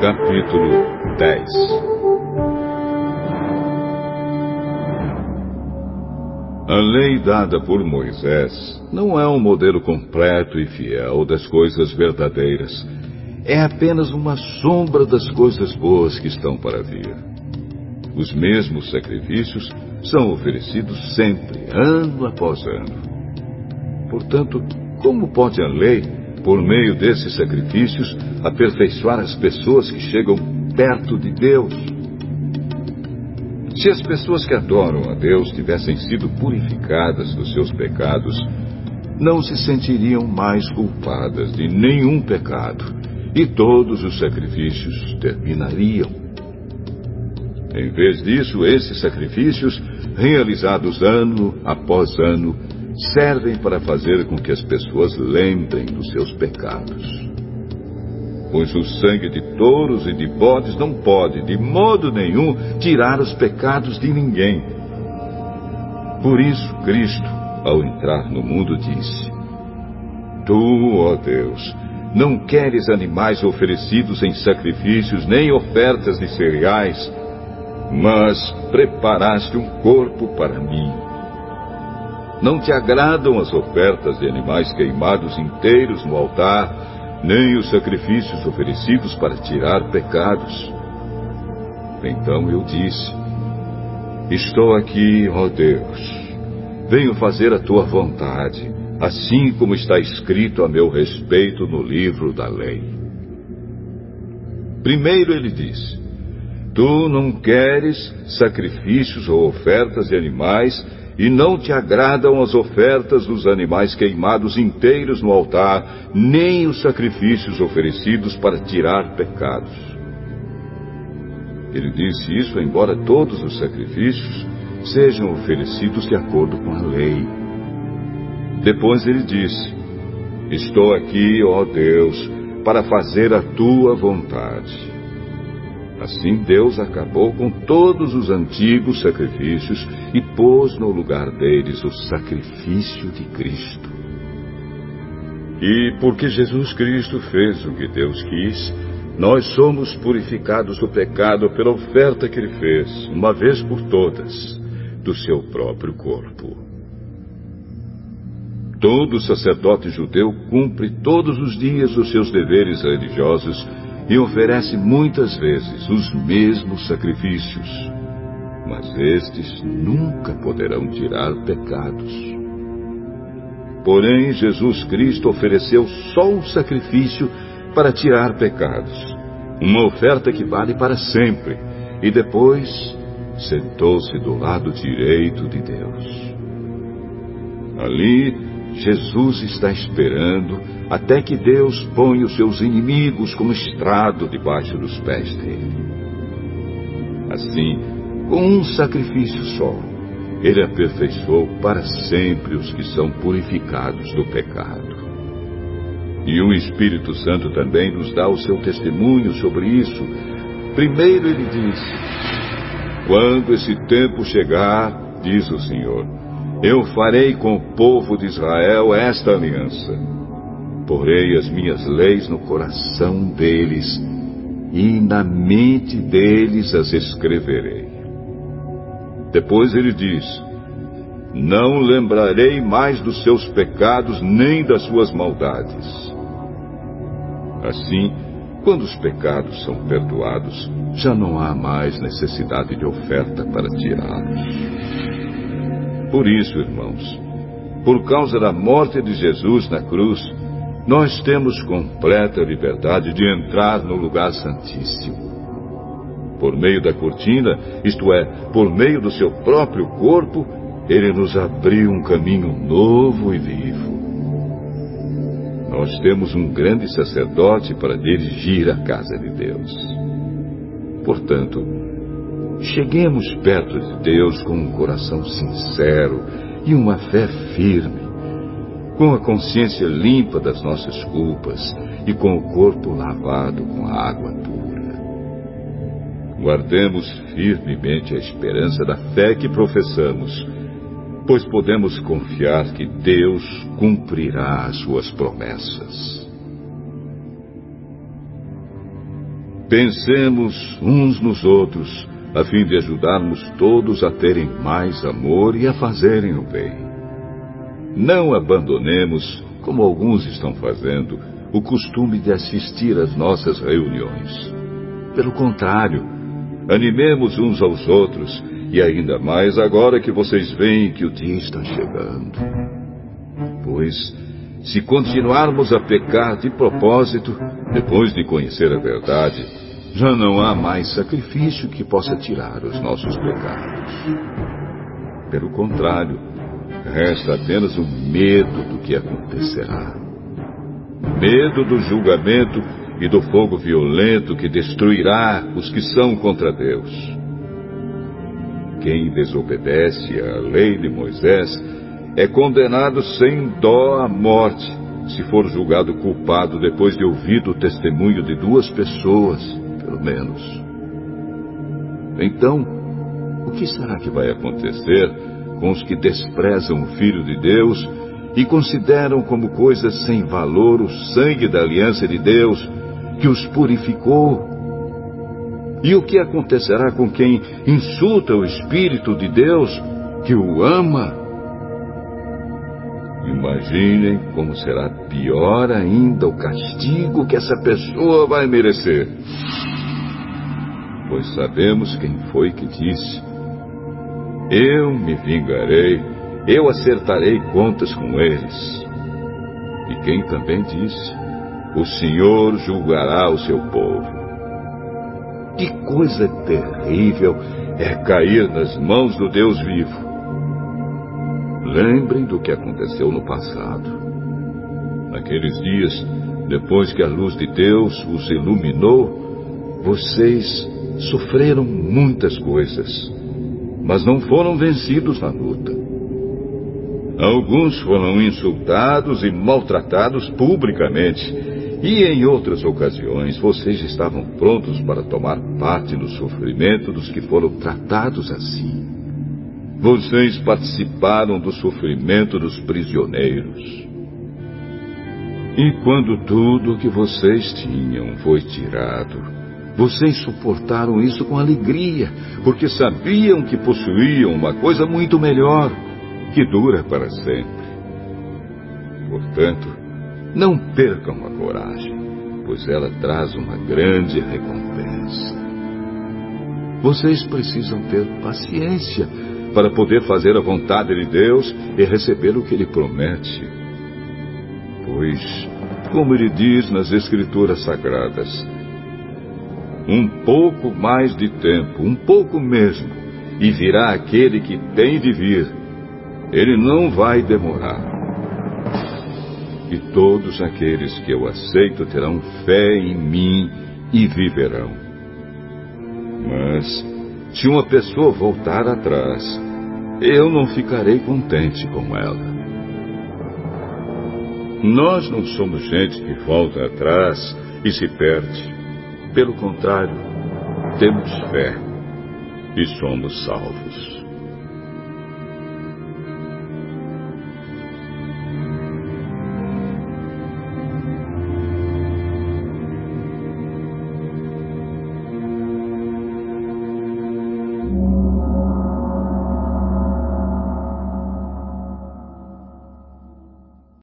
Capítulo 10 A lei dada por Moisés não é um modelo completo e fiel das coisas verdadeiras. É apenas uma sombra das coisas boas que estão para vir. Os mesmos sacrifícios são oferecidos sempre, ano após ano. Portanto, como pode a lei, por meio desses sacrifícios, aperfeiçoar as pessoas que chegam perto de Deus? Se as pessoas que adoram a Deus tivessem sido purificadas dos seus pecados, não se sentiriam mais culpadas de nenhum pecado e todos os sacrifícios terminariam. Em vez disso, esses sacrifícios, realizados ano após ano, servem para fazer com que as pessoas lembrem dos seus pecados. Pois o sangue de touros e de bodes não pode, de modo nenhum, tirar os pecados de ninguém. Por isso, Cristo, ao entrar no mundo, disse: Tu, ó Deus, não queres animais oferecidos em sacrifícios, nem ofertas de cereais, mas preparaste um corpo para mim. Não te agradam as ofertas de animais queimados inteiros no altar, nem os sacrifícios oferecidos para tirar pecados. Então eu disse: Estou aqui, ó Deus. Venho fazer a tua vontade, assim como está escrito a meu respeito no livro da lei. Primeiro ele disse: Tu não queres sacrifícios ou ofertas de animais e não te agradam as ofertas dos animais queimados inteiros no altar, nem os sacrifícios oferecidos para tirar pecados. Ele disse isso, embora todos os sacrifícios sejam oferecidos de acordo com a lei. Depois ele disse: Estou aqui, ó Deus, para fazer a tua vontade. Assim Deus acabou com todos os antigos sacrifícios e pôs no lugar deles o sacrifício de Cristo. E porque Jesus Cristo fez o que Deus quis, nós somos purificados do pecado pela oferta que ele fez, uma vez por todas, do seu próprio corpo. Todo sacerdote judeu cumpre todos os dias os seus deveres religiosos e oferece muitas vezes os mesmos sacrifícios, mas estes nunca poderão tirar pecados. Porém, Jesus Cristo ofereceu só um sacrifício para tirar pecados, uma oferta que vale para sempre, e depois sentou-se do lado direito de Deus. Ali, Jesus está esperando até que Deus ponha os seus inimigos como estrado debaixo dos pés dele. Assim, com um sacrifício só, ele aperfeiçoou para sempre os que são purificados do pecado. E o Espírito Santo também nos dá o seu testemunho sobre isso. Primeiro ele disse: Quando esse tempo chegar, diz o Senhor, eu farei com o povo de Israel esta aliança. Porei as minhas leis no coração deles e na mente deles as escreverei. Depois ele diz: Não lembrarei mais dos seus pecados nem das suas maldades. Assim, quando os pecados são perdoados, já não há mais necessidade de oferta para tirá-los. Por isso, irmãos, por causa da morte de Jesus na cruz, nós temos completa liberdade de entrar no lugar santíssimo. Por meio da cortina, isto é, por meio do seu próprio corpo, ele nos abriu um caminho novo e vivo. Nós temos um grande sacerdote para dirigir a casa de Deus. Portanto, Cheguemos perto de Deus com um coração sincero e uma fé firme, com a consciência limpa das nossas culpas e com o corpo lavado com a água pura. Guardemos firmemente a esperança da fé que professamos, pois podemos confiar que Deus cumprirá as suas promessas. Pensemos uns nos outros, a fim de ajudarmos todos a terem mais amor e a fazerem o bem. Não abandonemos, como alguns estão fazendo, o costume de assistir às nossas reuniões. Pelo contrário, animemos uns aos outros, e ainda mais agora que vocês veem que o dia está chegando. Pois, se continuarmos a pecar de propósito, depois de conhecer a verdade, já não há mais sacrifício que possa tirar os nossos pecados. Pelo contrário, resta apenas o medo do que acontecerá. Medo do julgamento e do fogo violento que destruirá os que são contra Deus. Quem desobedece à lei de Moisés é condenado sem dó à morte, se for julgado culpado depois de ouvido o testemunho de duas pessoas, menos. Então, o que será que vai acontecer com os que desprezam o Filho de Deus e consideram como coisa sem valor o sangue da aliança de Deus que os purificou? E o que acontecerá com quem insulta o Espírito de Deus que o ama? Imaginem como será pior ainda o castigo que essa pessoa vai merecer. Pois sabemos quem foi que disse: Eu me vingarei, eu acertarei contas com eles. E quem também disse: O Senhor julgará o seu povo. Que coisa terrível é cair nas mãos do Deus vivo. Lembrem do que aconteceu no passado. Naqueles dias, depois que a luz de Deus os iluminou, vocês sofreram muitas coisas, mas não foram vencidos na luta. Alguns foram insultados e maltratados publicamente, e em outras ocasiões vocês estavam prontos para tomar parte no sofrimento dos que foram tratados assim. Vocês participaram do sofrimento dos prisioneiros. E quando tudo o que vocês tinham foi tirado, vocês suportaram isso com alegria, porque sabiam que possuíam uma coisa muito melhor, que dura para sempre. Portanto, não percam a coragem, pois ela traz uma grande recompensa. Vocês precisam ter paciência para poder fazer a vontade de Deus e receber o que Ele promete. Pois, como Ele diz nas Escrituras Sagradas, um pouco mais de tempo, um pouco mesmo, e virá aquele que tem de vir. Ele não vai demorar. E todos aqueles que eu aceito terão fé em mim e viverão. Mas se uma pessoa voltar atrás, eu não ficarei contente com ela. Nós não somos gente que volta atrás e se perde. Pelo contrário, temos fé e somos salvos.